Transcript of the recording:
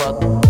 You